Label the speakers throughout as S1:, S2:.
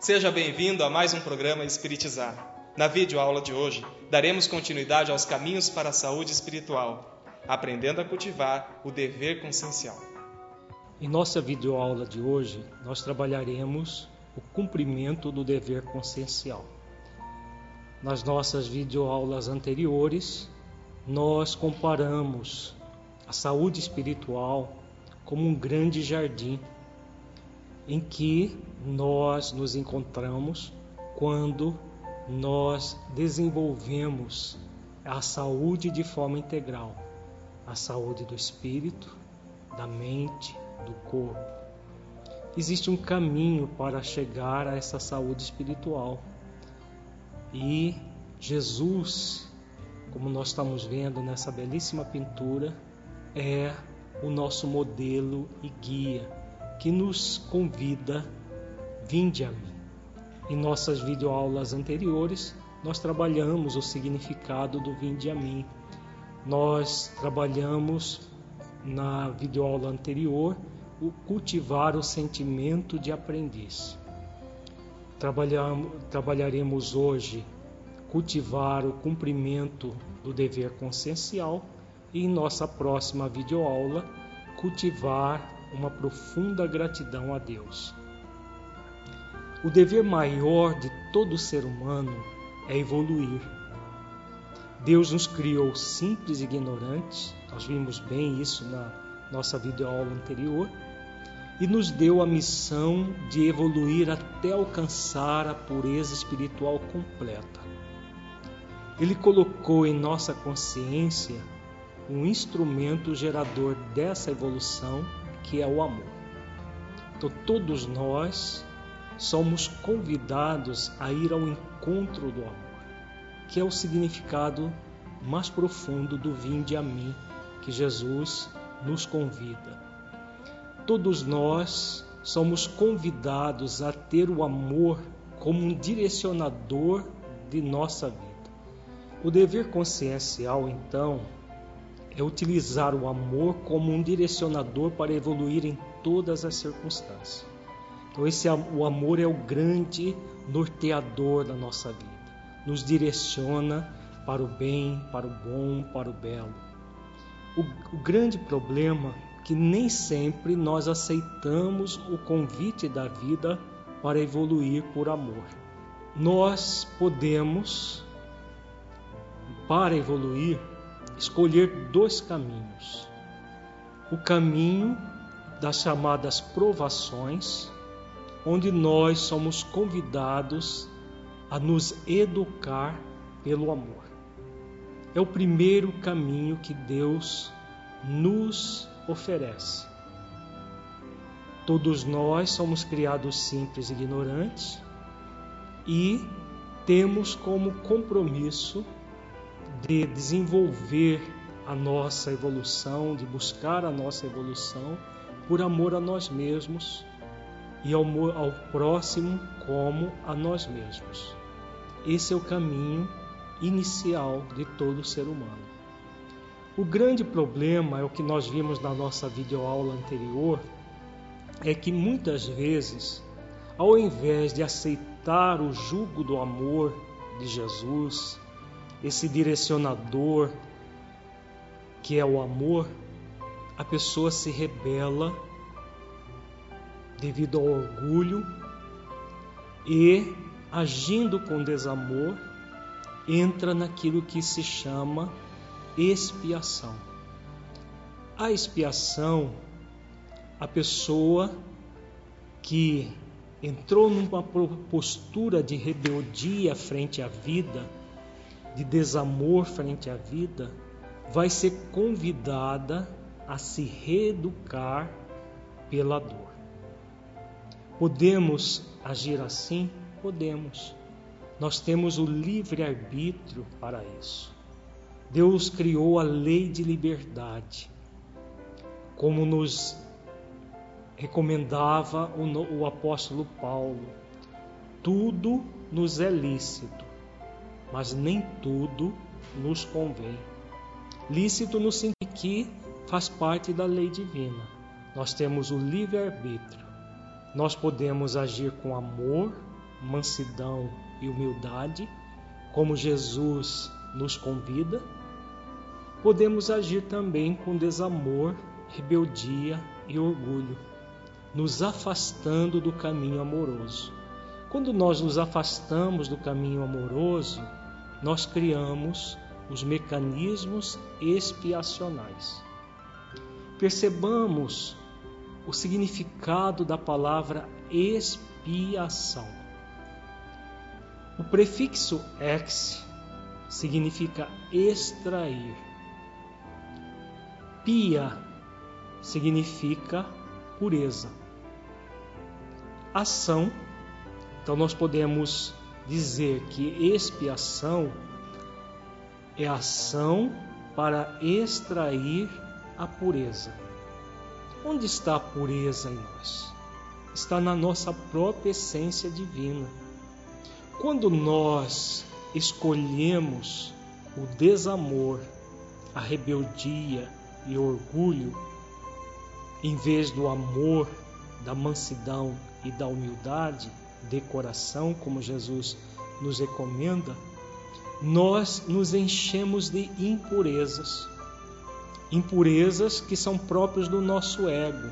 S1: Seja bem-vindo a mais um programa Espiritizar. Na videoaula de hoje, daremos continuidade aos caminhos para a saúde espiritual, aprendendo a cultivar o dever consciencial.
S2: Em nossa videoaula de hoje, nós trabalharemos o cumprimento do dever consciencial. Nas nossas videoaulas anteriores, nós comparamos a saúde espiritual como um grande jardim em que nós nos encontramos quando nós desenvolvemos a saúde de forma integral, a saúde do espírito, da mente, do corpo. Existe um caminho para chegar a essa saúde espiritual. E Jesus, como nós estamos vendo nessa belíssima pintura, é o nosso modelo e guia que nos convida, vinde a mim. Em nossas videoaulas anteriores, nós trabalhamos o significado do vinde a mim. Nós trabalhamos na videoaula anterior o cultivar o sentimento de aprendiz. Trabalharemos hoje cultivar o cumprimento do dever consciencial e em nossa próxima videoaula cultivar uma profunda gratidão a Deus. O dever maior de todo ser humano é evoluir. Deus nos criou simples e ignorantes, nós vimos bem isso na nossa videoaula anterior, e nos deu a missão de evoluir até alcançar a pureza espiritual completa. Ele colocou em nossa consciência um instrumento gerador dessa evolução, que é o amor. Então, todos nós somos convidados a ir ao encontro do amor, que é o significado mais profundo do vinde a mim que Jesus nos convida. Todos nós somos convidados a ter o amor como um direcionador de nossa vida. O dever consciencial, então, é utilizar o amor como um direcionador para evoluir em todas as circunstâncias. Então esse o amor é o grande norteador da nossa vida. Nos direciona para o bem, para o bom, para o belo. O, o grande problema é que nem sempre nós aceitamos o convite da vida para evoluir por amor. Nós podemos, para evoluir, escolher dois caminhos. O caminho das chamadas provações, onde nós somos convidados a nos educar pelo amor. É o primeiro caminho que Deus nos oferece. Todos nós somos criados simples e ignorantes e temos como compromisso de desenvolver a nossa evolução, de buscar a nossa evolução por amor a nós mesmos e ao, ao próximo como a nós mesmos. Esse é o caminho inicial de todo ser humano. O grande problema é o que nós vimos na nossa videoaula anterior, é que muitas vezes, ao invés de aceitar o jugo do amor de Jesus, esse direcionador que é o amor, a pessoa se rebela devido ao orgulho e, agindo com desamor, entra naquilo que se chama expiação. A expiação, a pessoa que entrou numa postura de rebeldia frente à vida, de desamor frente à vida, vai ser convidada a se reeducar pela dor. Podemos agir assim? Podemos. Nós temos o livre-arbítrio para isso. Deus criou a lei de liberdade, como nos recomendava o, apóstolo Paulo. Tudo nos é lícito, mas nem tudo nos convém. Lícito no sentido que faz parte da lei divina. Nós temos o livre-arbítrio. Nós podemos agir com amor, mansidão e humildade, como Jesus nos convida. Podemos agir também com desamor, rebeldia e orgulho, nos afastando do caminho amoroso. Quando nós nos afastamos do caminho amoroso, nós criamos os mecanismos expiacionais. Percebamos o significado da palavra expiação. O prefixo ex significa extrair. Pia significa pureza. Ação, então nós podemos dizer que expiação é ação para extrair a pureza. Onde está a pureza em nós? Está na nossa própria essência divina. Quando nós escolhemos o desamor, a rebeldia e orgulho, em vez do amor, da mansidão e da humildade de coração, como Jesus nos recomenda, nós nos enchemos de impurezas impurezas que são próprias do nosso ego.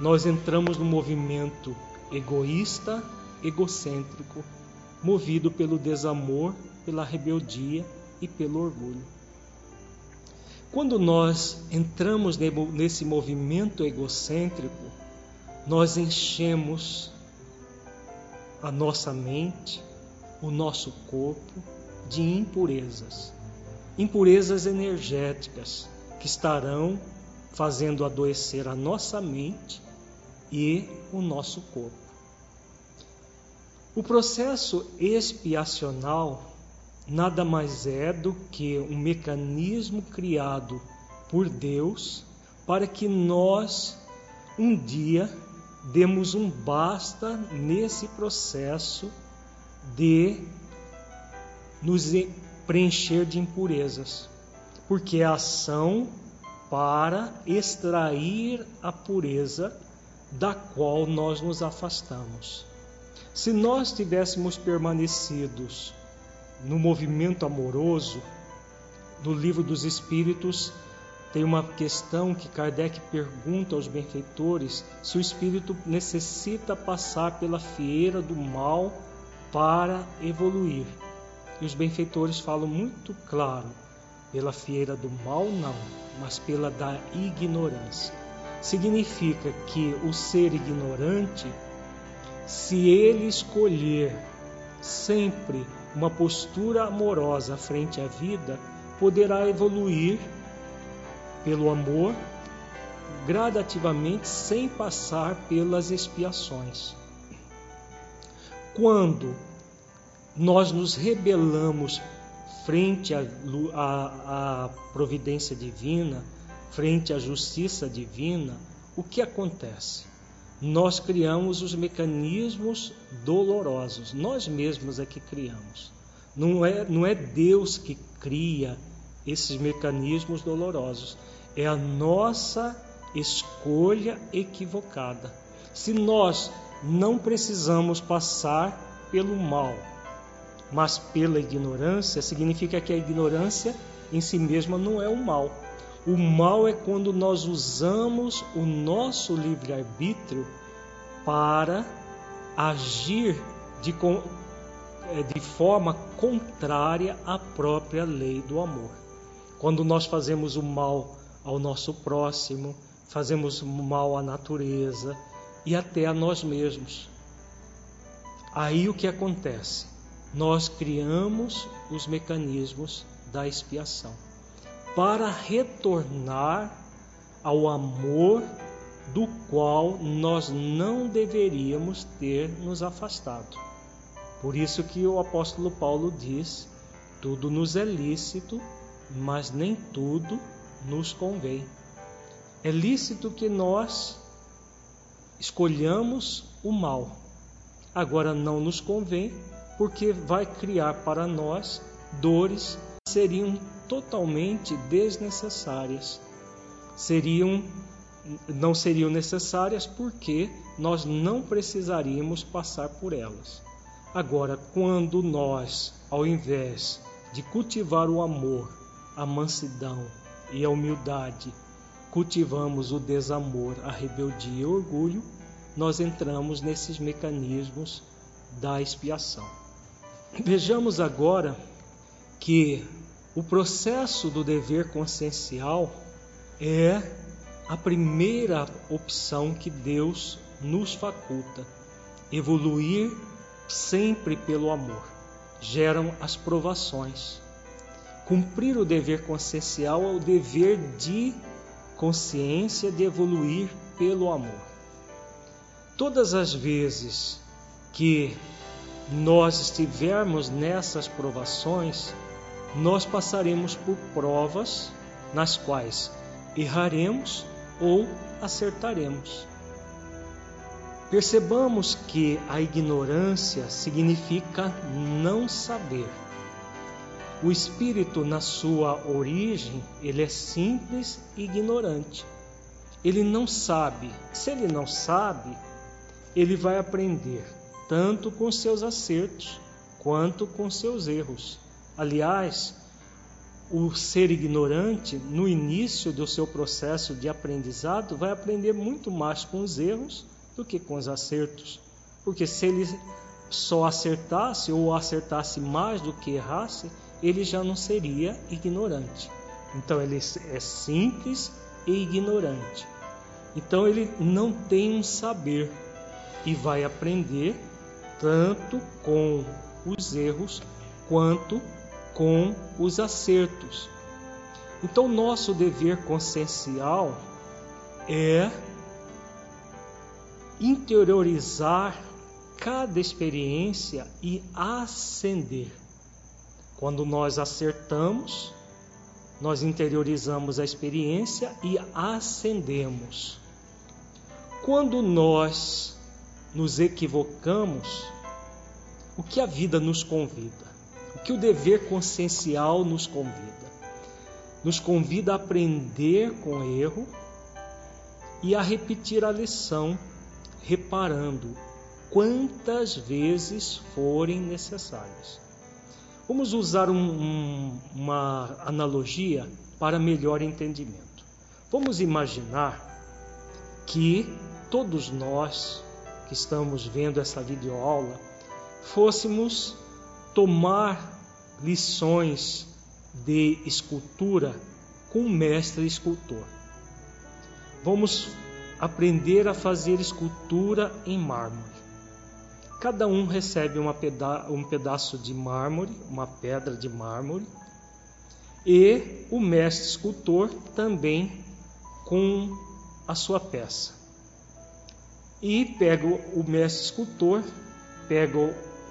S2: Nós entramos no movimento egoísta, egocêntrico, movido pelo desamor, pela rebeldia e pelo orgulho. Quando nós entramos nesse movimento egocêntrico, nós enchemos a nossa mente, o nosso corpo de impurezas, impurezas energéticas, que estarão fazendo adoecer a nossa mente e o nosso corpo. O processo expiacional nada mais é do que um mecanismo criado por Deus para que nós um dia demos um basta nesse processo de nos preencher de impurezas porque é ação para extrair a pureza da qual nós nos afastamos. Se nós tivéssemos permanecidos no movimento amoroso, no livro dos Espíritos, tem uma questão que Kardec pergunta aos benfeitores se o espírito necessita passar pela fieira do mal para evoluir. E os benfeitores falam muito claro: pela fieira do mal, não, mas pela da ignorância. Significa que o ser ignorante, se ele escolher sempre uma postura amorosa frente à vida, poderá evoluir pelo amor gradativamente sem passar pelas expiações. Quando nós nos rebelamos frente à, providência divina, frente à justiça divina, o que acontece? Nós criamos os mecanismos dolorosos, nós mesmos é que criamos. Não é, não é Deus que cria esses mecanismos dolorosos, é a nossa escolha equivocada. Se nós não precisamos passar pelo mal, mas pela ignorância, significa que a ignorância em si mesma não é o mal. O mal é quando nós usamos o nosso livre-arbítrio para agir de, eh, de forma contrária à própria lei do amor. Quando nós fazemos o mal ao nosso próximo, fazemos o mal à natureza e até a nós mesmos. Aí o que acontece? Nós criamos os mecanismos da expiação para retornar ao amor do qual nós não deveríamos ter nos afastado. Por isso que o apóstolo Paulo diz: tudo nos é lícito, mas nem tudo nos convém. É lícito que nós escolhamos o mal. Agora não nos convém porque vai criar para nós dores que seriam totalmente desnecessárias, seriam não seriam necessárias porque nós não precisaríamos passar por elas. Agora, quando nós, ao invés de cultivar o amor, a mansidão e a humildade, cultivamos o desamor, a rebeldia e o orgulho, nós entramos nesses mecanismos da expiação. Vejamos agora que o processo do dever consciencial é a primeira opção que Deus nos faculta. Evoluir sempre pelo amor. Geram as provações. Cumprir o dever consciencial é o dever de consciência de evoluir pelo amor. Todas as vezes que nós estivermos nessas provações, nós passaremos por provas nas quais erraremos ou acertaremos. Percebamos que a ignorância significa não saber. O espírito, na sua origem, ele é simples e ignorante. Ele não sabe. Se ele não sabe, ele vai aprender tanto com seus acertos quanto com seus erros. Aliás, o ser ignorante, no início do seu processo de aprendizado, vai aprender muito mais com os erros do que com os acertos. Porque se ele só acertasse ou acertasse mais do que errasse, ele já não seria ignorante. Então ele é simples e ignorante. Então ele não tem um saber e vai aprender tanto com os erros quanto com os acertos. Então, nosso dever consciencial é interiorizar cada experiência e ascender. Quando nós acertamos, nós interiorizamos a experiência e ascendemos. Quando nós nos equivocamos, o que a vida nos convida? O que o dever consciencial nos convida? Nos convida a aprender com erro e a repetir a lição reparando quantas vezes forem necessárias. Vamos usar um, um, uma analogia para melhor entendimento. Vamos imaginar que todos nós que estamos vendo essa videoaula fôssemos tomar lições de escultura com um mestre escultor. Vamos aprender a fazer escultura em mármore. Cada um recebe peda um pedaço de mármore, uma pedra de mármore, e o mestre escultor também com a sua peça. E pega o mestre escultor, pega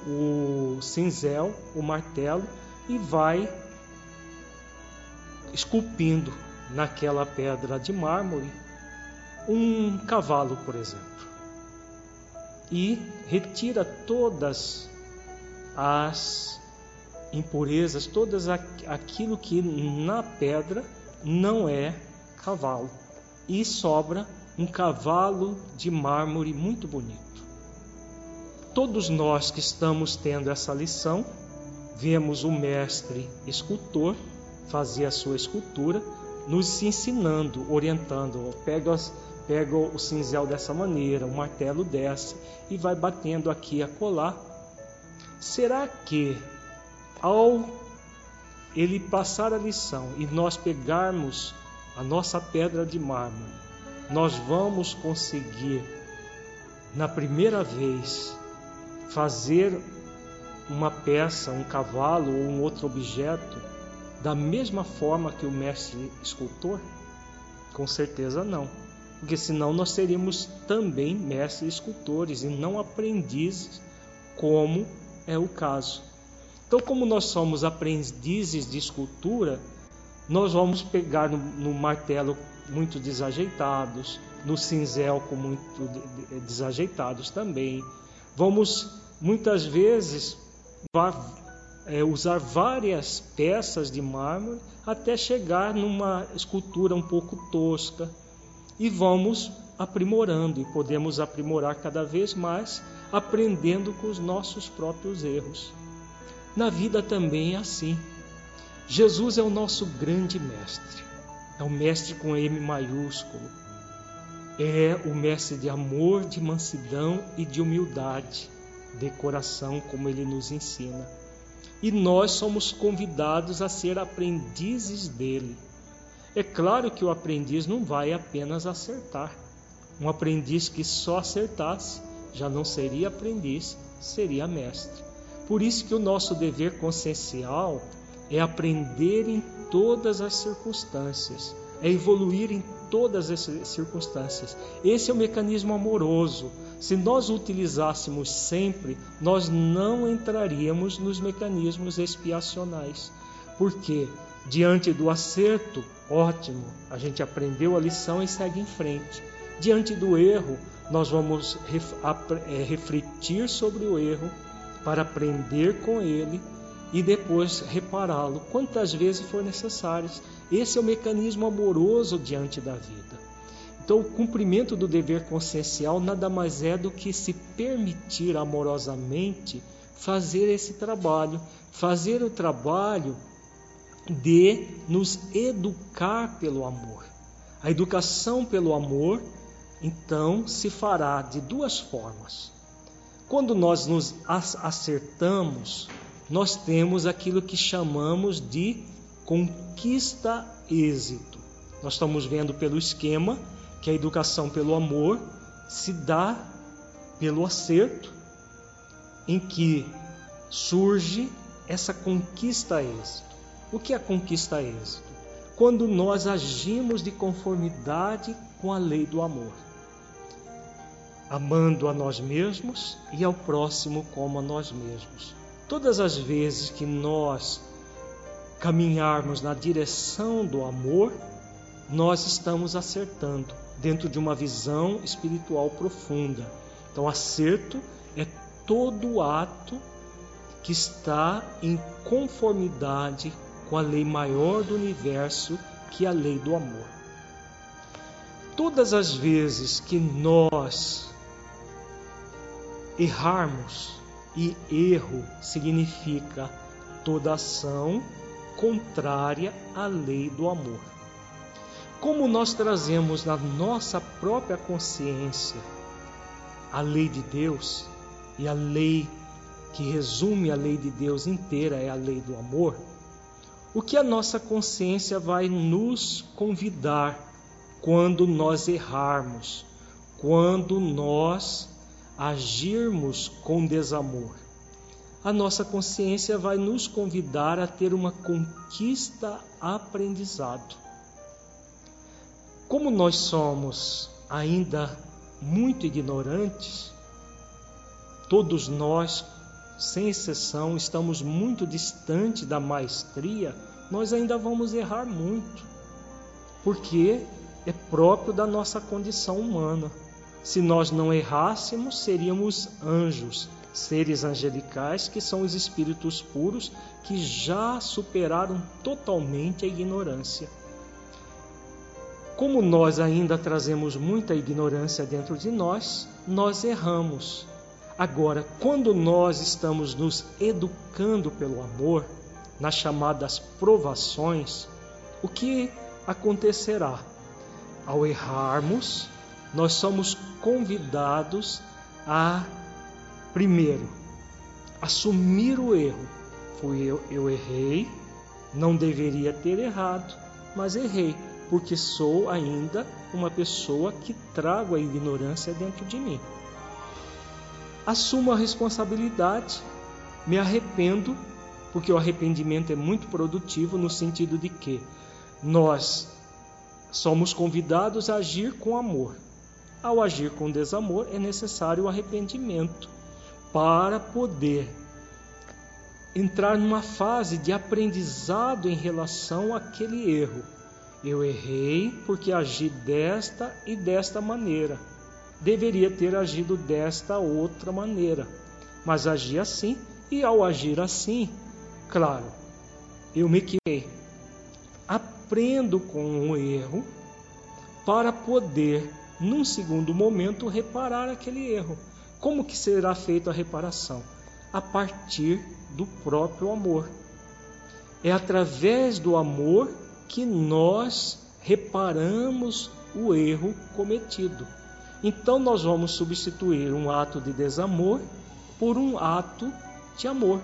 S2: o cinzel, o martelo e vai esculpindo naquela pedra de mármore um cavalo, por exemplo, e retira todas as impurezas, todas aquilo que na pedra não é cavalo, e sobra um cavalo de mármore muito bonito. Todos nós que estamos tendo essa lição, vemos o mestre escultor fazer a sua escultura, nos ensinando, orientando, pega as, pega o cinzel dessa maneira, o martelo desce e vai batendo aqui a colar. Será que ao ele passar a lição e nós pegarmos a nossa pedra de mármore, nós vamos conseguir na primeira vez fazer uma peça, um cavalo ou um outro objeto da mesma forma que o mestre escultor? Com certeza não porque senão nós seríamos também mestres escultores e não aprendizes, como é o caso. Então, como nós somos aprendizes de escultura, nós vamos pegar no, no martelo muito desajeitados, no cinzel com muito desajeitados também. Vamos muitas vezes é, usar várias peças de mármore até chegar numa escultura um pouco tosca, e vamos aprimorando e podemos aprimorar cada vez mais, aprendendo com os nossos próprios erros. Na vida também é assim. Jesus é o nosso grande mestre. É o mestre com M maiúsculo. É o mestre de amor, de mansidão e de humildade, de coração, como ele nos ensina. E nós somos convidados a ser aprendizes dele. É claro que o aprendiz não vai apenas acertar. Um aprendiz que só acertasse já não seria aprendiz, seria mestre. Por isso que o nosso dever consciencial é aprender em todas as circunstâncias, é evoluir em todas as circunstâncias. Esse é o mecanismo amoroso. Se nós utilizássemos sempre, nós não entraríamos nos mecanismos expiacionais. Porque diante do acerto, ótimo, a gente aprendeu a lição e segue em frente. Diante do erro, nós vamos é, refletir sobre o erro para aprender com ele e depois repará-lo quantas vezes for necessário. Esse é o mecanismo amoroso diante da vida. Então, o cumprimento do dever consciencial nada mais é do que se permitir amorosamente fazer esse trabalho, fazer o trabalho de nos educar pelo amor. A educação pelo amor, então, se fará de duas formas. Quando nós nos acertamos, nós temos aquilo que chamamos de conquista-êxito. Nós estamos vendo pelo esquema que a educação pelo amor se dá pelo acerto, em que surge essa conquista-êxito. O que é conquista-êxito? Quando nós agimos de conformidade com a lei do amor amando a nós mesmos e ao próximo como a nós mesmos. Todas as vezes que nós caminharmos na direção do amor, nós estamos acertando dentro de uma visão espiritual profunda. Então, acerto é todo ato que está em conformidade com a lei maior do universo, que é a lei do amor. Todas as vezes que nós errarmos. E erro significa toda ação contrária à lei do amor. Como nós trazemos na nossa própria consciência a lei de Deus e a lei que resume a lei de Deus inteira é a lei do amor, o que a nossa consciência vai nos convidar quando nós errarmos, quando nós agirmos com desamor. A nossa consciência vai nos convidar a ter uma conquista aprendizado. Como nós somos ainda muito ignorantes, todos nós, sem exceção, estamos muito distante da maestria, nós ainda vamos errar muito, porque é próprio da nossa condição humana. Se nós não errássemos, seríamos anjos, seres angelicais, que são os espíritos puros que já superaram totalmente a ignorância. Como nós ainda trazemos muita ignorância dentro de nós, nós erramos. Agora, quando nós estamos nos educando pelo amor, nas chamadas provações, o que acontecerá? Ao errarmos, nós somos convidados a, primeiro, assumir o erro. Fui eu, eu errei, não deveria ter errado, mas errei, porque sou ainda uma pessoa que trago a ignorância dentro de mim. Assumo a responsabilidade, me arrependo, porque o arrependimento é muito produtivo no sentido de que nós somos convidados a agir com amor. Ao agir com desamor, é necessário o arrependimento para poder entrar numa fase de aprendizado em relação àquele erro. Eu errei porque agi desta e desta maneira. Deveria ter agido desta outra maneira, mas agi assim e ao agir assim, claro, eu me equivoquei. Aprendo com o erro para poder, num segundo momento, reparar aquele erro. Como que será feita a reparação? A partir do próprio amor. É através do amor que nós reparamos o erro cometido. Então nós vamos substituir um ato de desamor por um ato de amor.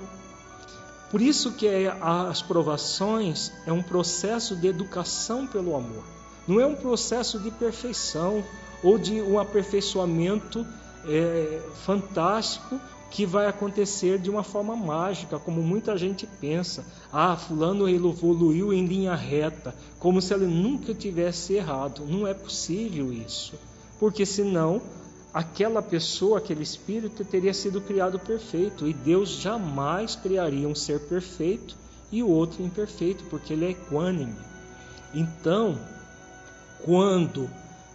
S2: Por isso que é, as provações é um processo de educação pelo amor. Não é um processo de perfeição ou de um aperfeiçoamento é, fantástico que vai acontecer de uma forma mágica, como muita gente pensa. Ah, fulano evoluiu em linha reta, como se ele nunca tivesse errado. Não é possível isso, porque senão aquela pessoa, aquele espírito teria sido criado perfeito e Deus jamais criaria um ser perfeito e o outro imperfeito, porque ele é equânime. Então, quando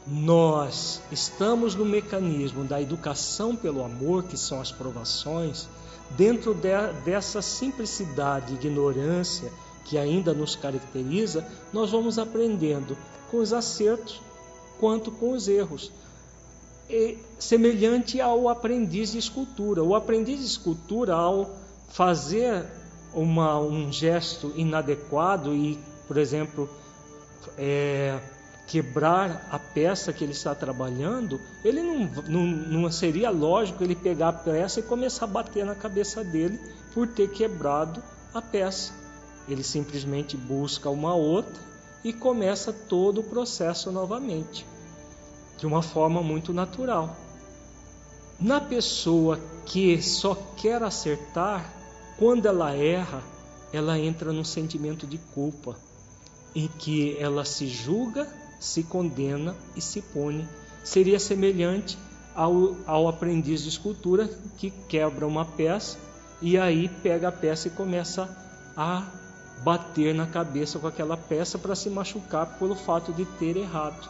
S2: nós estamos no mecanismo da educação pelo amor, que são as provações, dentro de, dessa simplicidade e ignorância que ainda nos caracteriza, nós vamos aprendendo com os acertos quanto com os erros. E, semelhante ao aprendiz de escultura. O aprendiz de escultura, ao fazer uma, um gesto inadequado e, por exemplo, é, quebrar a peça que ele está trabalhando, ele não, não, não, seria lógico ele pegar a peça e começar a bater na cabeça dele por ter quebrado a peça. Ele simplesmente busca uma outra e começa todo o processo novamente, de uma forma muito natural. Na pessoa que só quer acertar, quando ela erra, ela entra num sentimento de culpa, em que ela se julga se condena e se pune. Seria semelhante ao, ao aprendiz de escultura que quebra uma peça e aí pega a peça e começa a bater na cabeça com aquela peça para se machucar pelo fato de ter errado.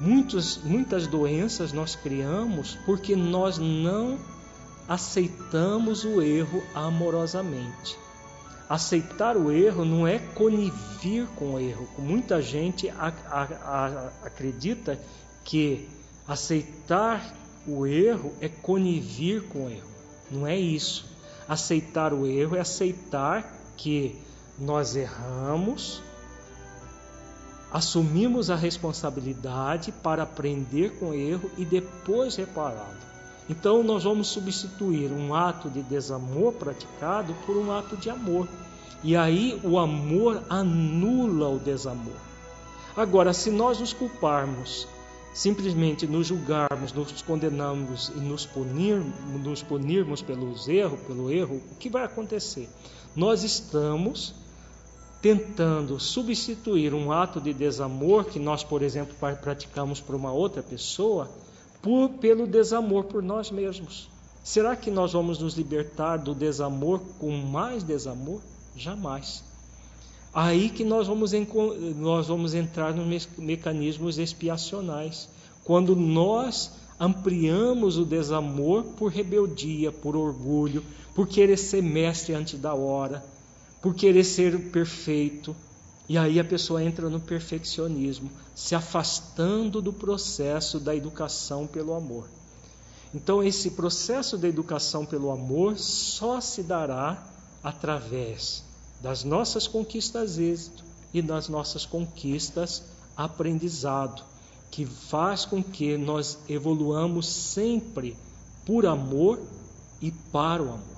S2: Muitos, muitas doenças nós criamos porque nós não aceitamos o erro amorosamente. Aceitar o erro não é conivir com o erro. Muita gente a, a, a, acredita que aceitar o erro é conivir com o erro. Não é isso. Aceitar o erro é aceitar que nós erramos, assumimos a responsabilidade para aprender com o erro e depois repará-lo. Então, nós vamos substituir um ato de desamor praticado por um ato de amor. E aí o amor anula o desamor. Agora, se nós nos culparmos, simplesmente nos julgarmos, nos condenarmos e nos, punir, nos punirmos pelos erros, pelo erro, o que vai acontecer? Nós estamos tentando substituir um ato de desamor que nós, por exemplo, praticamos por uma outra pessoa por, pelo desamor por nós mesmos. Será que nós vamos nos libertar do desamor com mais desamor? Jamais. Aí que nós vamos, nós vamos entrar nos mecanismos expiacionais. Quando nós ampliamos o desamor por rebeldia, por orgulho, por querer ser mestre antes da hora, por querer ser perfeito, e aí a pessoa entra no perfeccionismo, se afastando do processo da educação pelo amor. Então, esse processo da educação pelo amor só se dará através das nossas conquistas êxito e das nossas conquistas aprendizado, que faz com que nós evoluamos sempre por amor e para o amor.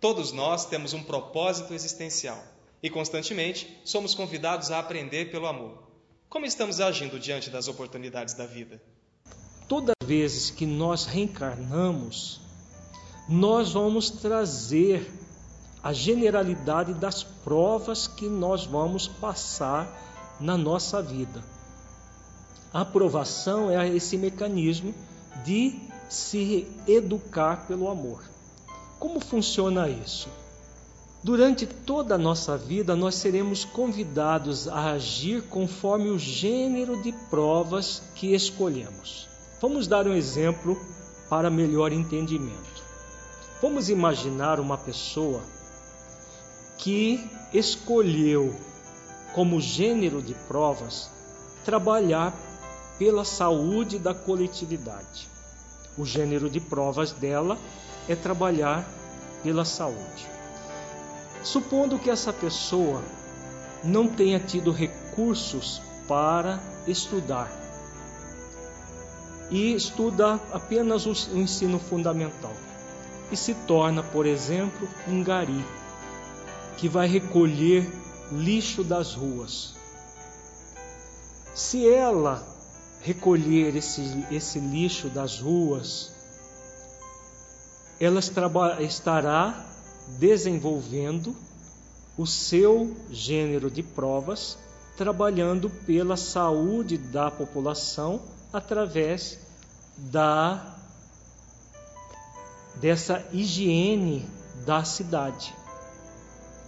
S1: Todos nós temos um propósito existencial e constantemente somos convidados a aprender pelo amor. Como estamos agindo diante das oportunidades da vida?
S2: todas as vezes que nós reencarnamos, nós vamos trazer a generalidade das provas que nós vamos passar na nossa vida. A aprovação é esse mecanismo de se educar pelo amor. Como funciona isso? Durante toda a nossa vida, nós seremos convidados a agir conforme o gênero de provas que escolhemos. Vamos dar um exemplo para melhor entendimento. Vamos imaginar uma pessoa que escolheu como gênero de provas trabalhar pela saúde da coletividade. O gênero de provas dela é trabalhar pela saúde. Supondo que essa pessoa não tenha tido recursos para estudar e estuda apenas o ensino fundamental e se torna, por exemplo, um gari que vai recolher lixo das ruas. Se ela recolher esse, esse lixo das ruas, ela estará desenvolvendo o seu gênero de provas, trabalhando pela saúde da população através da dessa higiene da cidade.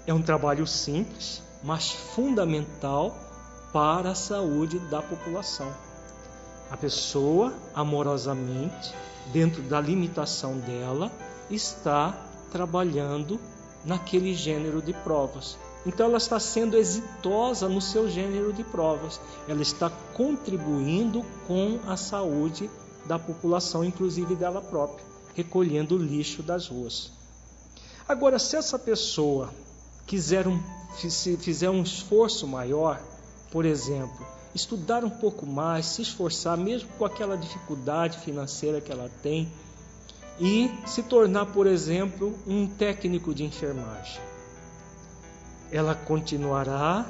S2: É um trabalho simples, mas fundamental para a saúde da população. A pessoa, amorosamente, dentro da limitação dela, está trabalhando naquele gênero de provas. Então ela está sendo exitosa no seu gênero de provas. Ela está contribuindo com a saúde da população, inclusive dela própria, recolhendo o lixo das ruas. Agora, se essa pessoa quiser um, se fizer um esforço maior, por exemplo, estudar um pouco mais, se esforçar, mesmo com aquela dificuldade financeira que ela tem, e se tornar, por exemplo, um técnico de enfermagem. Ela continuará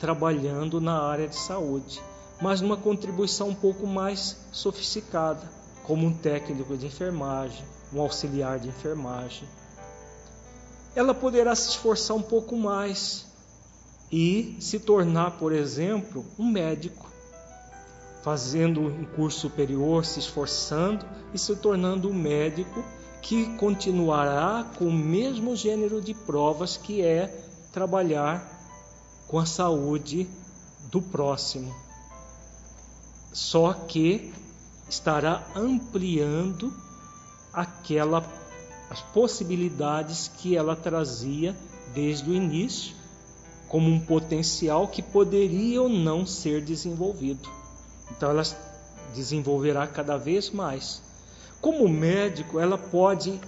S2: trabalhando na área de saúde, mas numa contribuição um pouco mais sofisticada, como um técnico de enfermagem, um auxiliar de enfermagem. Ela poderá se esforçar um pouco mais e se tornar, por exemplo, um médico fazendo um curso superior, se esforçando e se tornando um médico que continuará com o mesmo gênero de provas que é trabalhar com a saúde do próximo. Só que estará ampliando aquela as possibilidades que ela trazia desde o início como um potencial que poderia ou não ser desenvolvido. Então ela desenvolverá cada vez mais. Como médico, ela pode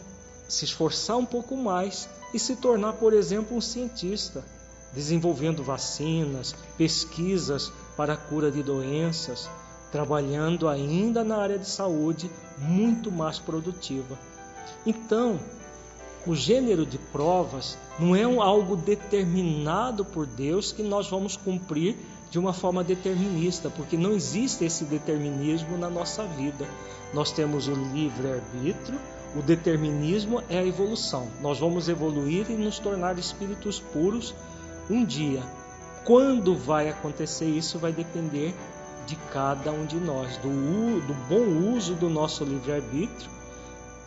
S2: se esforçar um pouco mais e se tornar, por exemplo, um cientista, desenvolvendo vacinas, pesquisas para a cura de doenças, trabalhando ainda na área de saúde muito mais produtiva. Então, o gênero de provas não é algo determinado por Deus que nós vamos cumprir de uma forma determinista, porque não existe esse determinismo na nossa vida. Nós temos o livre-arbítrio, o determinismo é a evolução. Nós vamos evoluir e nos tornar espíritos puros um dia. Quando vai acontecer isso vai depender de cada um de nós, do, do bom uso do nosso livre-arbítrio,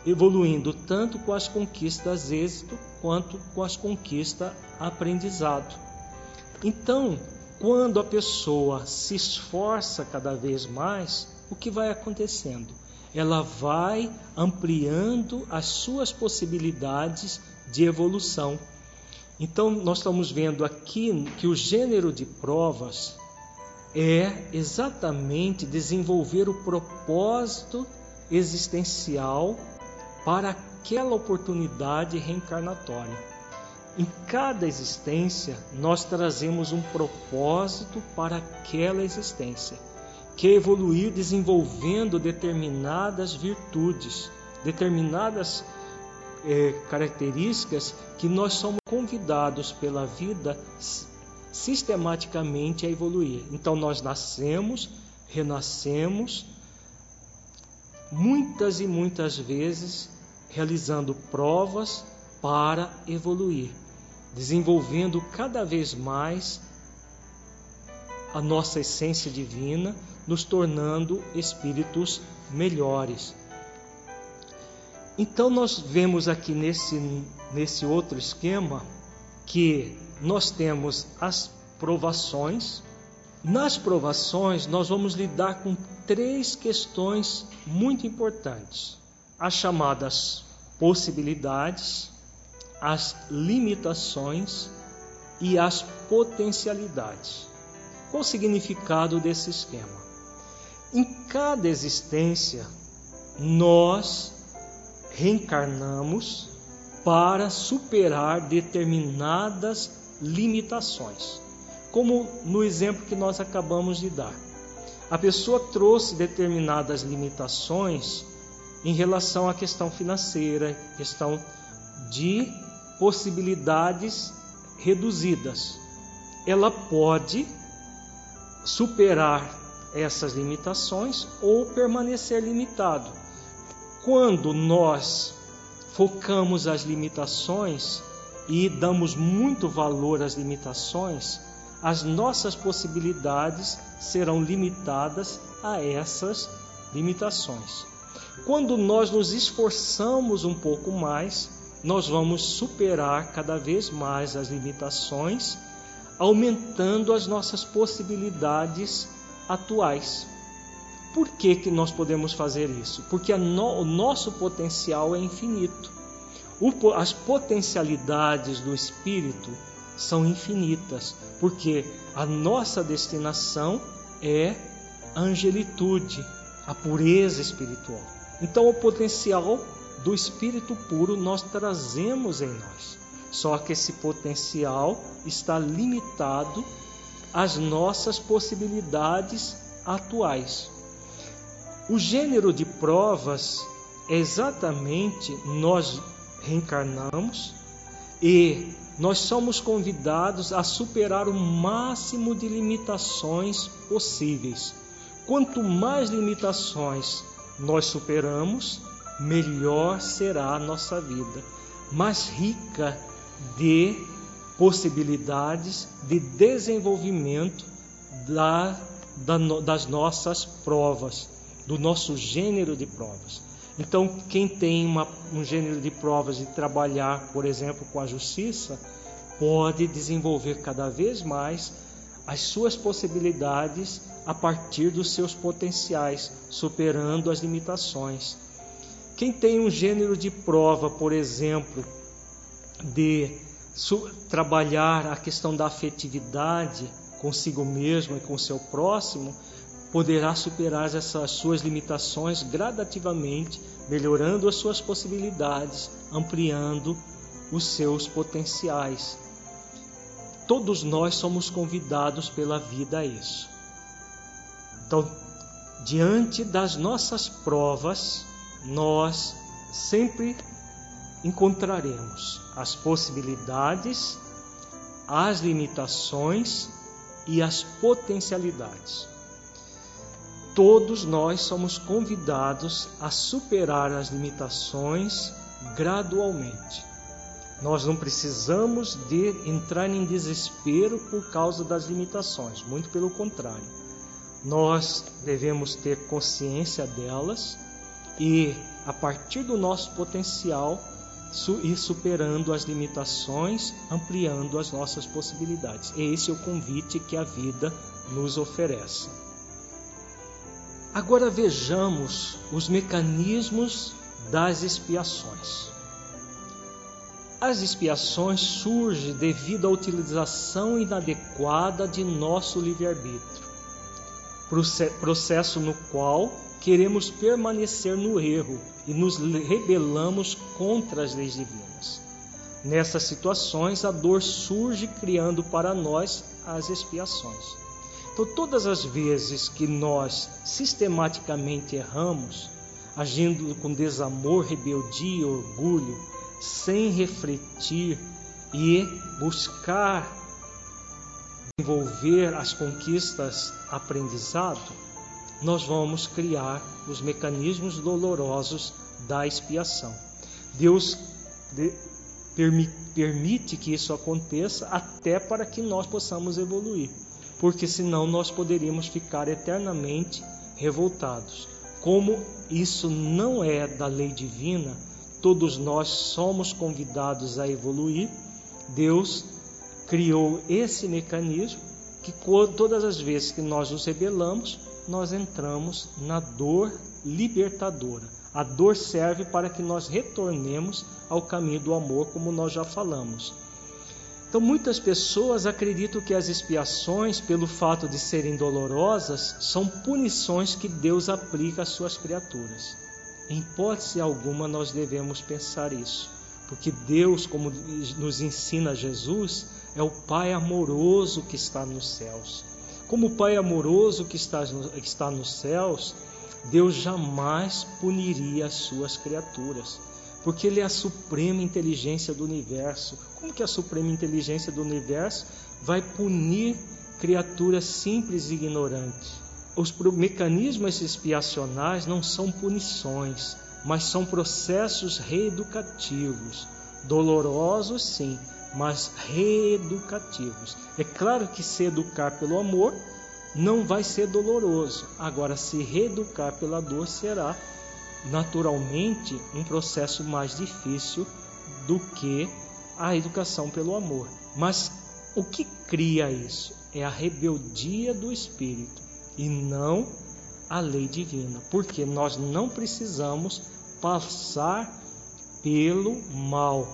S2: evoluindo tanto com as conquistas êxito quanto com as conquistas aprendizado. Então, quando a pessoa se esforça cada vez mais, o que vai acontecendo? Ela vai ampliando as suas possibilidades de evolução. Então, nós estamos vendo aqui que o gênero de provas é exatamente desenvolver o propósito existencial para aquela oportunidade reencarnatória. Em cada existência, nós trazemos um propósito para aquela existência, que é evoluir desenvolvendo determinadas virtudes, determinadas é, características que nós somos convidados pela vida sistematicamente a evoluir. Então, nós nascemos, renascemos, muitas e muitas vezes realizando provas para evoluir, desenvolvendo cada vez mais a nossa essência divina, nos tornando espíritos melhores. Então nós vemos aqui nesse, nesse outro esquema que nós temos as provações. Nas provações, nós vamos lidar com três questões muito importantes: as chamadas possibilidades, as limitações e as potencialidades. Qual o significado desse esquema? Em cada existência, nós reencarnamos para superar determinadas limitações. Como no exemplo que nós acabamos de dar. A pessoa trouxe determinadas limitações em relação à questão financeira, questão de possibilidades reduzidas. Ela pode superar essas limitações ou permanecer limitado. Quando nós focamos as limitações e damos muito valor às limitações, as nossas possibilidades serão limitadas a essas limitações. Quando nós nos esforçamos um pouco mais, nós vamos superar cada vez mais as limitações, aumentando as nossas possibilidades atuais. Por que, que nós podemos fazer isso? Porque no, o nosso potencial é infinito. O, as potencialidades do espírito são infinitas, porque a nossa destinação é a angelitude, a pureza espiritual. Então, o potencial do espírito puro nós trazemos em nós. Só que esse potencial está limitado às nossas possibilidades atuais. O gênero de provas é exatamente nós reencarnamos e nós somos convidados a superar o máximo de limitações possíveis. Quanto mais limitações nós superamos, melhor será a nossa vida, mais rica de possibilidades de desenvolvimento da, da, das nossas provas, do nosso gênero de provas. Então, quem tem uma, um gênero de provas de trabalhar, por exemplo, com a justiça, pode desenvolver cada vez mais as suas possibilidades a partir dos seus potenciais, superando as limitações. Quem tem um gênero de prova, por exemplo, de trabalhar a questão da afetividade consigo mesmo e com seu próximo, poderá superar essas suas limitações gradativamente, melhorando as suas possibilidades, ampliando os seus potenciais. Todos nós somos convidados pela vida a isso. Então, diante das nossas provas, nós sempre encontraremos as possibilidades, as limitações e as potencialidades todos nós somos convidados a superar as limitações gradualmente. Nós não precisamos de entrar em desespero por causa das limitações, muito pelo contrário. Nós devemos ter consciência delas e, a partir do nosso potencial, ir superando as limitações, ampliando as nossas possibilidades. Esse é o convite que a vida nos oferece. Agora vejamos os mecanismos das expiações. As expiações surgem devido à utilização inadequada de nosso livre-arbítrio, processo no qual queremos permanecer no erro e nos rebelamos contra as leis divinas. Nessas situações, a dor surge criando para nós as expiações. Então, todas as vezes que nós sistematicamente erramos, agindo com desamor, rebeldia, orgulho, sem refletir e buscar desenvolver as conquistas aprendizado, nós vamos criar os mecanismos dolorosos da expiação. Deus de, permi, permite que isso aconteça até para que nós possamos evoluir, porque senão nós poderíamos ficar eternamente revoltados. Como isso não é da lei divina, todos nós somos convidados a evoluir. Deus criou esse mecanismo que todas as vezes que nós nos rebelamos, nós entramos na dor libertadora. A dor serve para que nós retornemos ao caminho do amor, como nós já falamos. Então, muitas pessoas acreditam que as expiações, pelo fato de serem dolorosas, são punições que Deus aplica às suas criaturas. Em hipótese alguma, nós devemos pensar isso, porque Deus, como nos ensina Jesus, é o Pai amoroso que está nos céus. Como o Pai amoroso que está, que está nos céus, Deus jamais puniria as suas criaturas, porque Ele é a suprema inteligência do universo. Como que a suprema inteligência do universo vai punir criaturas simples e ignorantes? Os mecanismos expiacionais não são punições, mas são processos reeducativos, dolorosos sim, mas reeducativos. É claro que se educar pelo amor não vai ser doloroso. Agora, se reeducar pela dor será naturalmente um processo mais difícil do que a educação pelo amor. Mas o que cria isso? É a rebeldia do espírito e não a lei divina, porque nós não precisamos passar pelo mal,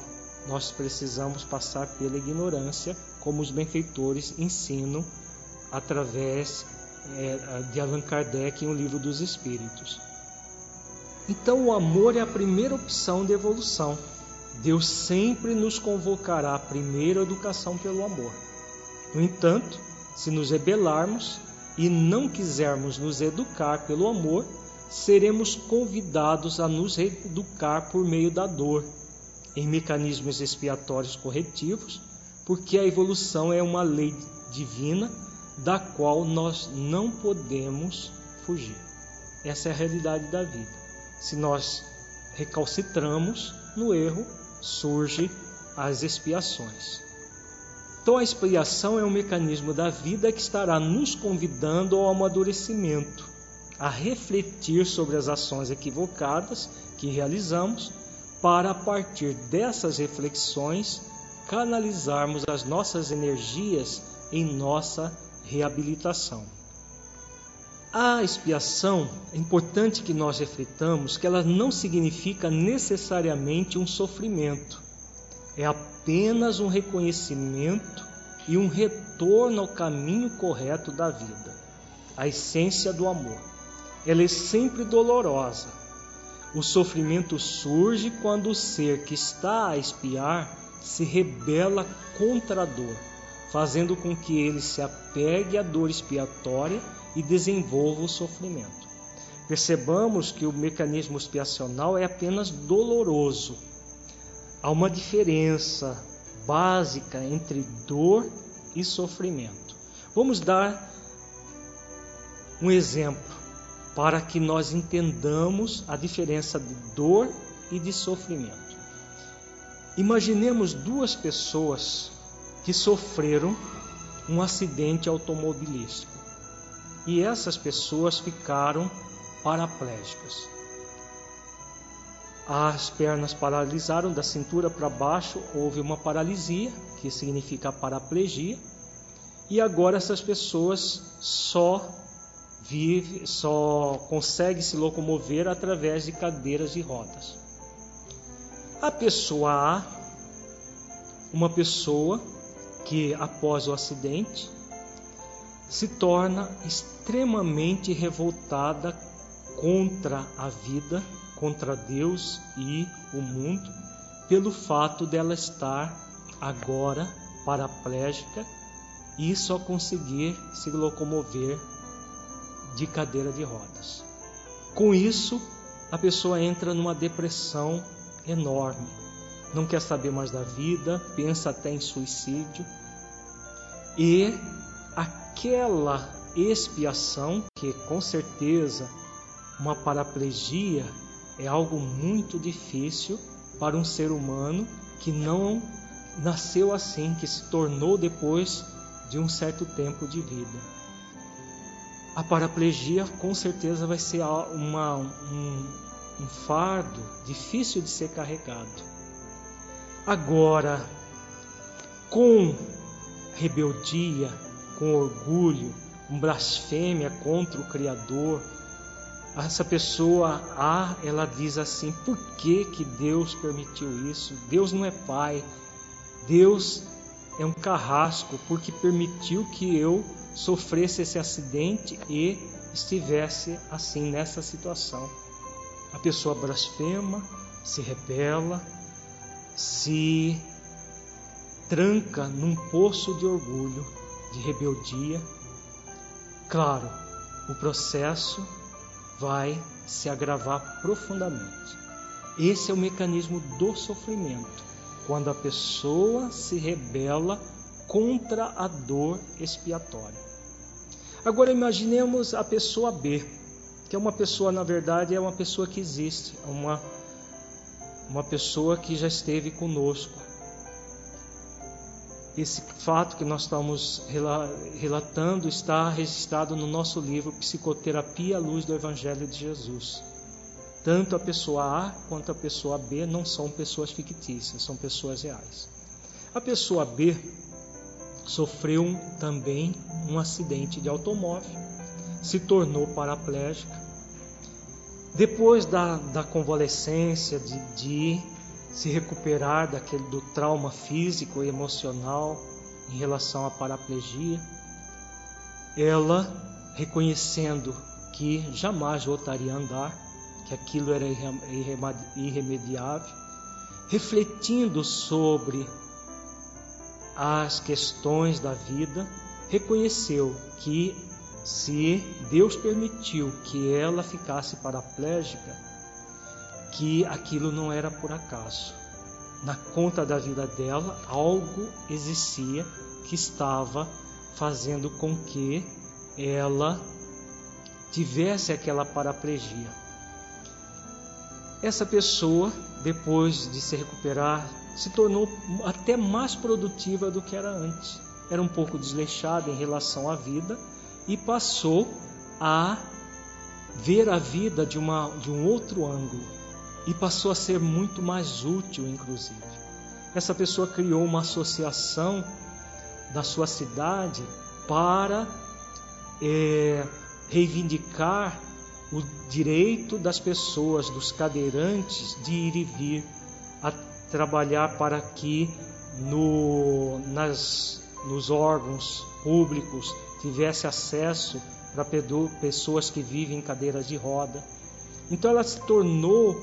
S2: nós precisamos passar pela ignorância, como os benfeitores ensinam através é, de Allan Kardec em O Livro dos Espíritos. Então, o amor é a primeira opção de evolução. Deus sempre nos convocará a primeira educação pelo amor. No entanto, se nos rebelarmos e não quisermos nos educar pelo amor, seremos convidados a nos reeducar por meio da dor, em mecanismos expiatórios corretivos, porque a evolução é uma lei divina da qual nós não podemos fugir. Essa é a realidade da vida. Se nós recalcitramos no erro, surge as expiações. Então a expiação é um mecanismo da vida que estará nos convidando ao amadurecimento, a refletir sobre as ações equivocadas que realizamos, para a partir dessas reflexões canalizarmos as nossas energias em nossa reabilitação. A expiação, é importante que nós reflitamos que ela não significa necessariamente um sofrimento. É apenas um reconhecimento e um retorno ao caminho correto da vida, a essência do amor. Ela é sempre dolorosa. O sofrimento surge quando o ser que está a espiar se rebela contra a dor fazendo com que ele se apegue à dor expiatória e desenvolva o sofrimento. Percebamos que o mecanismo expiacional é apenas doloroso. Há uma diferença básica entre dor e sofrimento. Vamos dar um exemplo para que nós entendamos a diferença de dor e de sofrimento. Imaginemos duas pessoas que sofreram um acidente automobilístico. E essas pessoas ficaram paraplégicas. As pernas paralisaram da cintura para baixo, houve uma paralisia, que significa paraplegia, e agora essas pessoas só vive, só consegue se locomover através de cadeiras e rodas. A pessoa A, uma pessoa que, após o acidente, se torna extremamente revoltada contra a vida, contra Deus e o mundo, pelo fato dela estar agora paraplégica e só conseguir se locomover de cadeira de rodas. Com isso, a pessoa entra numa depressão enorme não quer saber mais da vida, pensa até em suicídio. E aquela expiação, que com certeza uma paraplegia é algo muito difícil para um ser humano que não nasceu assim, que se tornou depois de um certo tempo de vida. A paraplegia com certeza vai ser uma, um, um fardo difícil de ser carregado. Agora, com rebeldia, com orgulho, com blasfêmia contra o Criador, essa pessoa A, ela diz assim: por que, que Deus permitiu isso? Deus não é pai, Deus é um carrasco porque permitiu que eu sofresse esse acidente e estivesse assim nessa situação. A pessoa blasfema, se rebela, se tranca num poço de orgulho, de rebeldia. Claro, o processo vai se agravar profundamente. Esse é o mecanismo do sofrimento, quando a pessoa se rebela contra a dor expiatória. Agora imaginemos a pessoa B, que é uma pessoa, na verdade, é uma pessoa que existe, é uma, uma pessoa que já esteve conosco. Esse fato que nós estamos relatando está registrado no nosso livro Psicoterapia à Luz do Evangelho de Jesus. Tanto a pessoa A quanto a pessoa B não são pessoas fictícias, são pessoas reais. A pessoa B sofreu também um acidente de automóvel, se tornou paraplégica. Depois da, da convalescência, de, de se recuperar daquele, do trauma físico e emocional em relação à paraplegia, ela reconhecendo que jamais voltaria a andar, que aquilo era irremediável, refletindo sobre as questões da vida, reconheceu que se Deus permitiu que ela ficasse paraplégica, que aquilo não era por acaso. Na conta da vida dela, algo existia que estava fazendo com que ela tivesse aquela paraplegia. Essa pessoa, depois de se recuperar se tornou até mais produtiva do que era antes. Era um pouco desleixada em relação à vida e passou a ver a vida de, uma, de um outro ângulo e passou a ser muito mais útil, inclusive. Essa pessoa criou uma associação da sua cidade para é, reivindicar o direito das pessoas, dos cadeirantes, de ir e vir trabalhar para que no, nas, nos órgãos públicos tivesse acesso para pessoas que vivem em cadeiras de roda. Então ela se tornou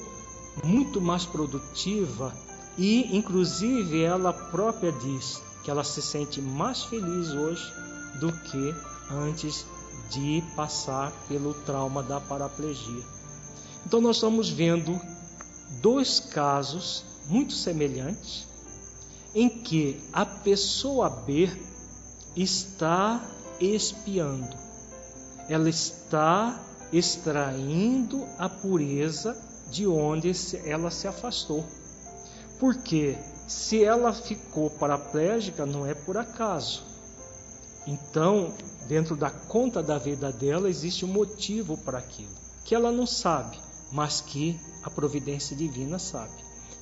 S2: muito mais produtiva e, inclusive, ela própria diz que ela se sente mais feliz hoje do que antes de passar pelo trauma da paraplegia. Então nós estamos vendo dois casos muito semelhantes, em que a pessoa B está espiando, ela está extraindo a pureza de onde ela se afastou. Porque se ela ficou paraplégica, não é por acaso. Então, dentro da conta da vida dela, existe um motivo para aquilo, que ela não sabe, mas que a providência divina sabe.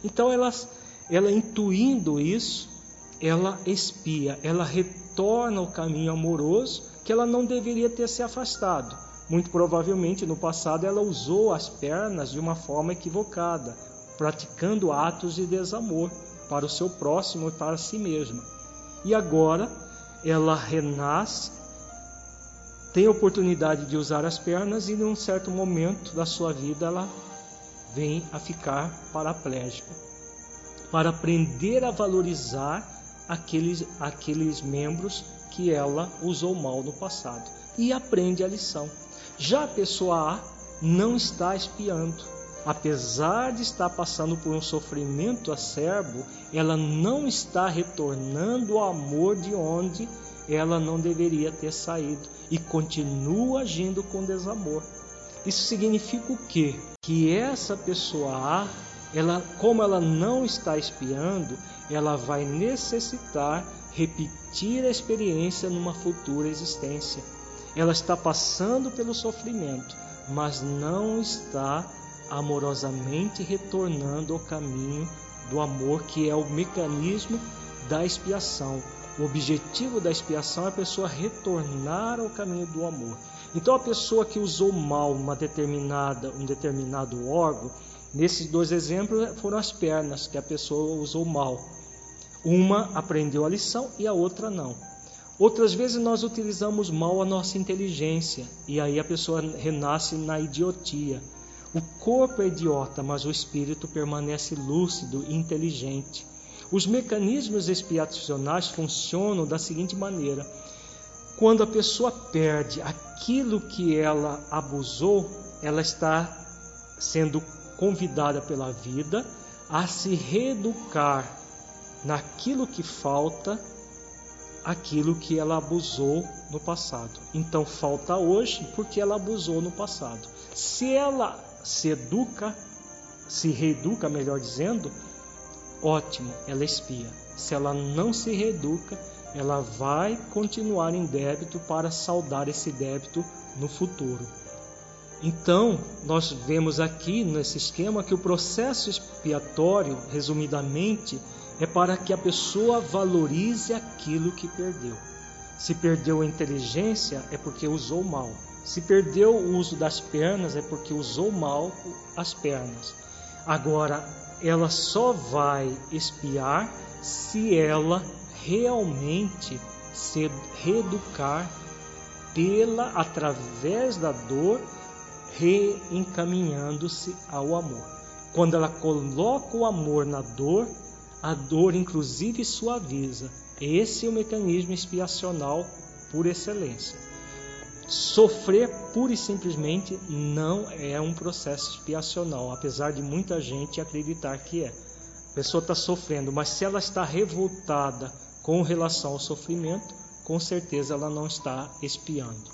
S2: Então ela, ela intuindo isso, ela espia, ela retorna ao caminho amoroso que ela não deveria ter se afastado. Muito provavelmente no passado ela usou as pernas de uma forma equivocada, praticando atos de desamor para o seu próximo e para si mesma. E agora ela renasce, tem a oportunidade de usar as pernas e num certo momento da sua vida ela vem a ficar paraplégica, para aprender a valorizar aqueles, aqueles membros que ela usou mal no passado e aprende a lição. Já a pessoa A não está espiando. Apesar de estar passando por um sofrimento acerbo, ela não está retornando o amor de onde ela não deveria ter saído e continua agindo com desamor. Isso significa o quê? Que essa pessoa A, ela, como ela não está espiando, ela vai necessitar repetir a experiência numa futura existência. Ela está passando pelo sofrimento, mas não está amorosamente retornando ao caminho do amor, que é o mecanismo da expiação. O objetivo da expiação é a pessoa retornar ao caminho do amor. Então a pessoa que usou mal uma determinada, um determinado órgão, nesses dois exemplos foram as pernas que a pessoa usou mal. Uma aprendeu a lição e a outra não. Outras vezes nós utilizamos mal a nossa inteligência e aí a pessoa renasce na idiotia. O corpo é idiota, mas o espírito permanece lúcido e inteligente. Os mecanismos expiacionais funcionam da seguinte maneira: quando a pessoa perde aquilo que ela abusou, ela está sendo convidada pela vida a se reeducar naquilo que falta, aquilo que ela abusou no passado. Então falta hoje porque ela abusou no passado. Se ela se educa, se reeduca, melhor dizendo, ótimo, ela expia. Se ela não se reeduca, ela vai continuar em débito para saldar esse débito no futuro. Então, nós vemos aqui nesse esquema que o processo expiatório, resumidamente, é para que a pessoa valorize aquilo que perdeu. Se perdeu a inteligência, é porque usou mal. Se perdeu o uso das pernas, é porque usou mal as pernas. Agora, ela só vai espiar se ela realmente se reeducar pela através da dor reencaminhando-se ao amor. Quando ela coloca o amor na dor, a dor inclusive suaviza. Esse é o mecanismo expiacional por excelência. Sofrer pura e simplesmente não é um processo expiacional, apesar de muita gente acreditar que é. A pessoa está sofrendo, mas se ela está revoltada com relação ao sofrimento, com certeza ela não está expiando.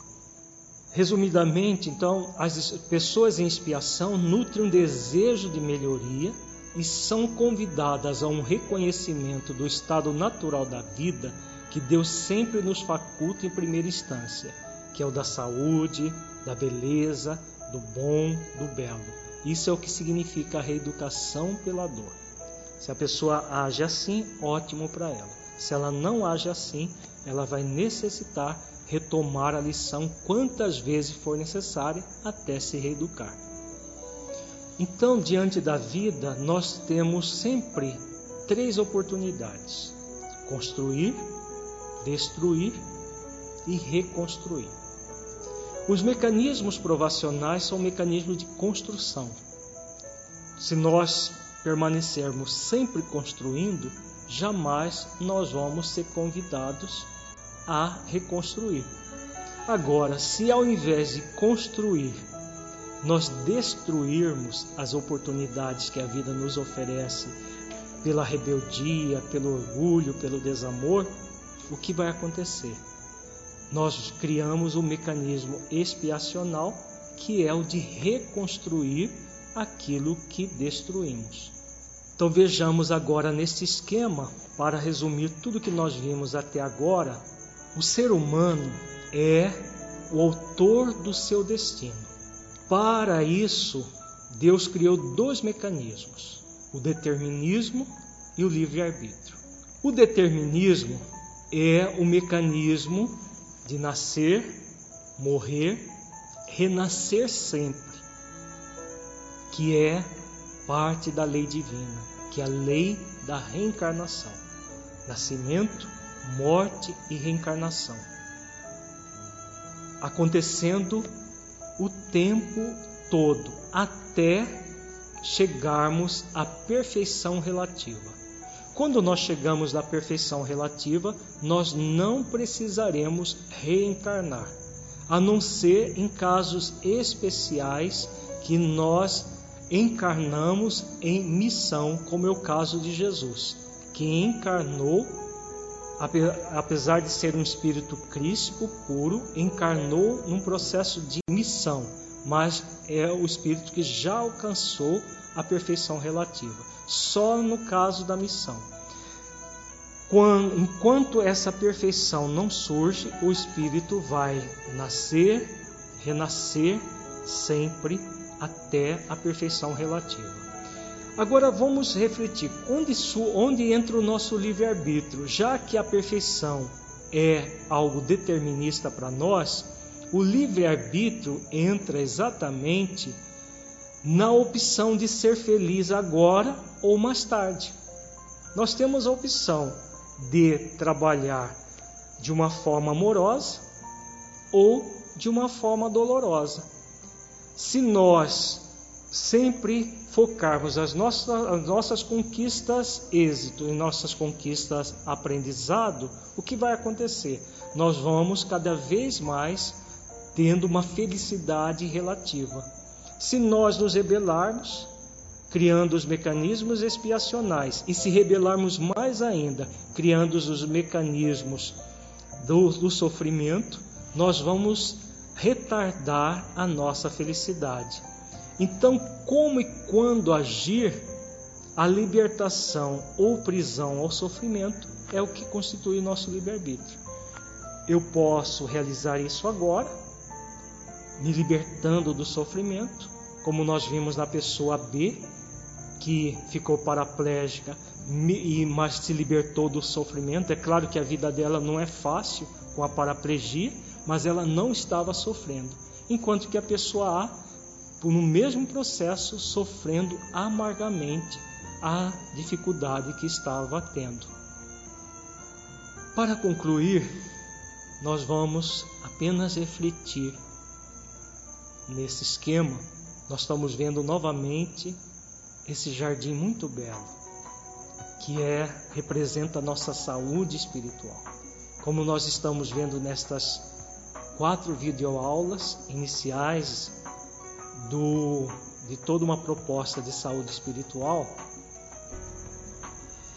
S2: Resumidamente, então, as pessoas em expiação nutrem um desejo de melhoria e são convidadas a um reconhecimento do estado natural da vida que Deus sempre nos faculta em primeira instância, que é o da saúde, da beleza, do bom, do belo. Isso é o que significa a reeducação pela dor. Se a pessoa age assim, ótimo para ela. Se ela não age assim, ela vai necessitar retomar a lição quantas vezes for necessária até se reeducar. Então, diante da vida, nós temos sempre três oportunidades: construir, destruir e reconstruir. Os mecanismos provacionais são mecanismos de construção. Se nós permanecermos sempre construindo, jamais nós vamos ser convidados a reconstruir. Agora, se ao invés de construir, nós destruirmos as oportunidades que a vida nos oferece pela rebeldia, pelo orgulho, pelo desamor, o que vai acontecer? Nós criamos um mecanismo expiacional que é o de reconstruir aquilo que destruímos. Então vejamos agora nesse esquema, para resumir tudo que nós vimos até agora, o ser humano é o autor do seu destino. Para isso, Deus criou dois mecanismos: o determinismo e o livre-arbítrio. O determinismo é o mecanismo de nascer, morrer, renascer sempre, que é parte da lei divina, que é a lei da reencarnação. Nascimento, morte e reencarnação, acontecendo o tempo todo até chegarmos à perfeição relativa. Quando nós chegamos à perfeição relativa, nós não precisaremos reencarnar, a não ser em casos especiais que nós encarnamos em missão, como é o caso de Jesus, que encarnou apesar de ser um espírito crístico puro, encarnou num processo de missão, mas é o espírito que já alcançou a perfeição relativa, só no caso da missão. Quando, enquanto essa perfeição não surge, o espírito vai nascer, renascer sempre até a perfeição relativa. Agora vamos refletir onde, onde entra o nosso livre-arbítrio, já que a perfeição é algo determinista para nós, o livre-arbítrio entra exatamente na opção de ser feliz agora ou mais tarde. Nós temos a opção de trabalhar de uma forma amorosa ou de uma forma dolorosa. Se nós sempre focarmos as nossas, as nossas conquistas êxito e nossas conquistas aprendizado, o que vai acontecer? Nós vamos cada vez mais tendo uma felicidade relativa. Se nós nos rebelarmos, criando os mecanismos expiacionais, e se rebelarmos mais ainda, criando os mecanismos do, do sofrimento, nós vamos retardar a nossa felicidade. Então, como e quando agir, a libertação ou prisão ao sofrimento é o que constitui o nosso livre-arbítrio. Eu posso realizar isso agora, me libertando do sofrimento, como nós vimos na pessoa B, que ficou paraplégica, mas se libertou do sofrimento. É claro que a vida dela não é fácil com a paraplegia, mas ela não estava sofrendo. Enquanto que a pessoa A no mesmo processo, sofrendo amargamente a dificuldade que estava tendo. Para concluir, nós vamos apenas refletir nesse esquema. Nós estamos vendo novamente esse jardim muito belo, que é representa a nossa saúde espiritual. Como nós estamos vendo nestas quatro videoaulas iniciais do, de toda uma proposta de saúde espiritual,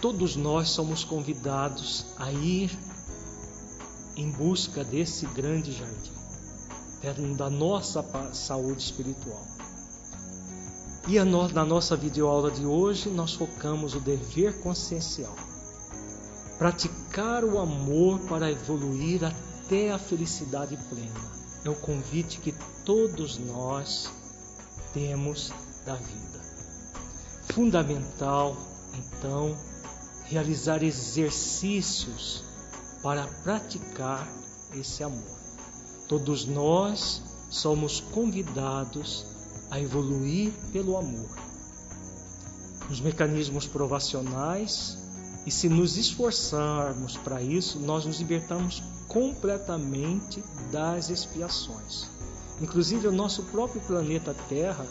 S2: todos nós somos convidados a ir em busca desse grande jardim, da nossa saúde espiritual. E no, na nossa videoaula de hoje, nós focamos o dever consciencial. Praticar o amor para evoluir até a felicidade plena. É o convite que todos nós temos da vida. Fundamental, então, realizar exercícios para praticar esse amor. Todos nós somos convidados a evoluir pelo amor. Os mecanismos provacionais, e se nos esforçarmos para isso, nós nos libertamos completamente das expiações. Inclusive, o nosso próprio planeta Terra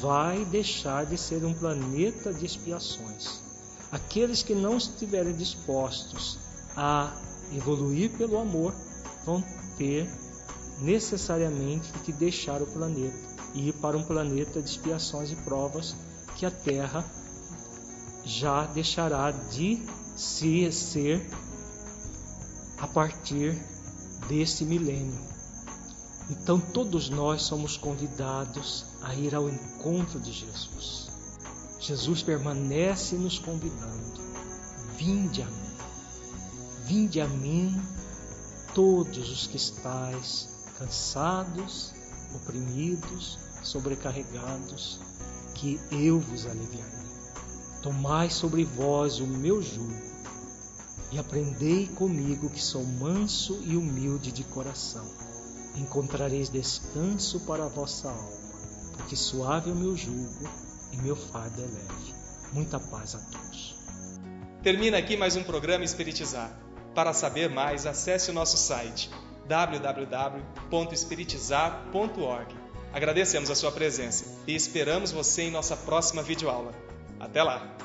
S2: vai deixar de ser um planeta de expiações. Aqueles que não estiverem dispostos a evoluir pelo amor vão ter necessariamente que deixar o planeta e ir para um planeta de expiações e provas que a Terra já deixará de se ser a partir deste milênio. Então todos nós somos convidados a ir ao encontro de Jesus. Jesus permanece nos convidando. Vinde a mim. Vinde a mim todos os que estáis cansados, oprimidos, sobrecarregados, que eu vos aliviarei. Tomai sobre vós o meu jugo e aprendei comigo que sou manso e humilde de coração encontrareis descanso para a vossa alma, porque suave é o meu jugo e meu fardo é leve. Muita paz a todos.
S1: Termina aqui mais um programa Espiritizar. Para saber mais, acesse o nosso site www.espiritizar.org. Agradecemos a sua presença e esperamos você em nossa próxima videoaula. Até lá!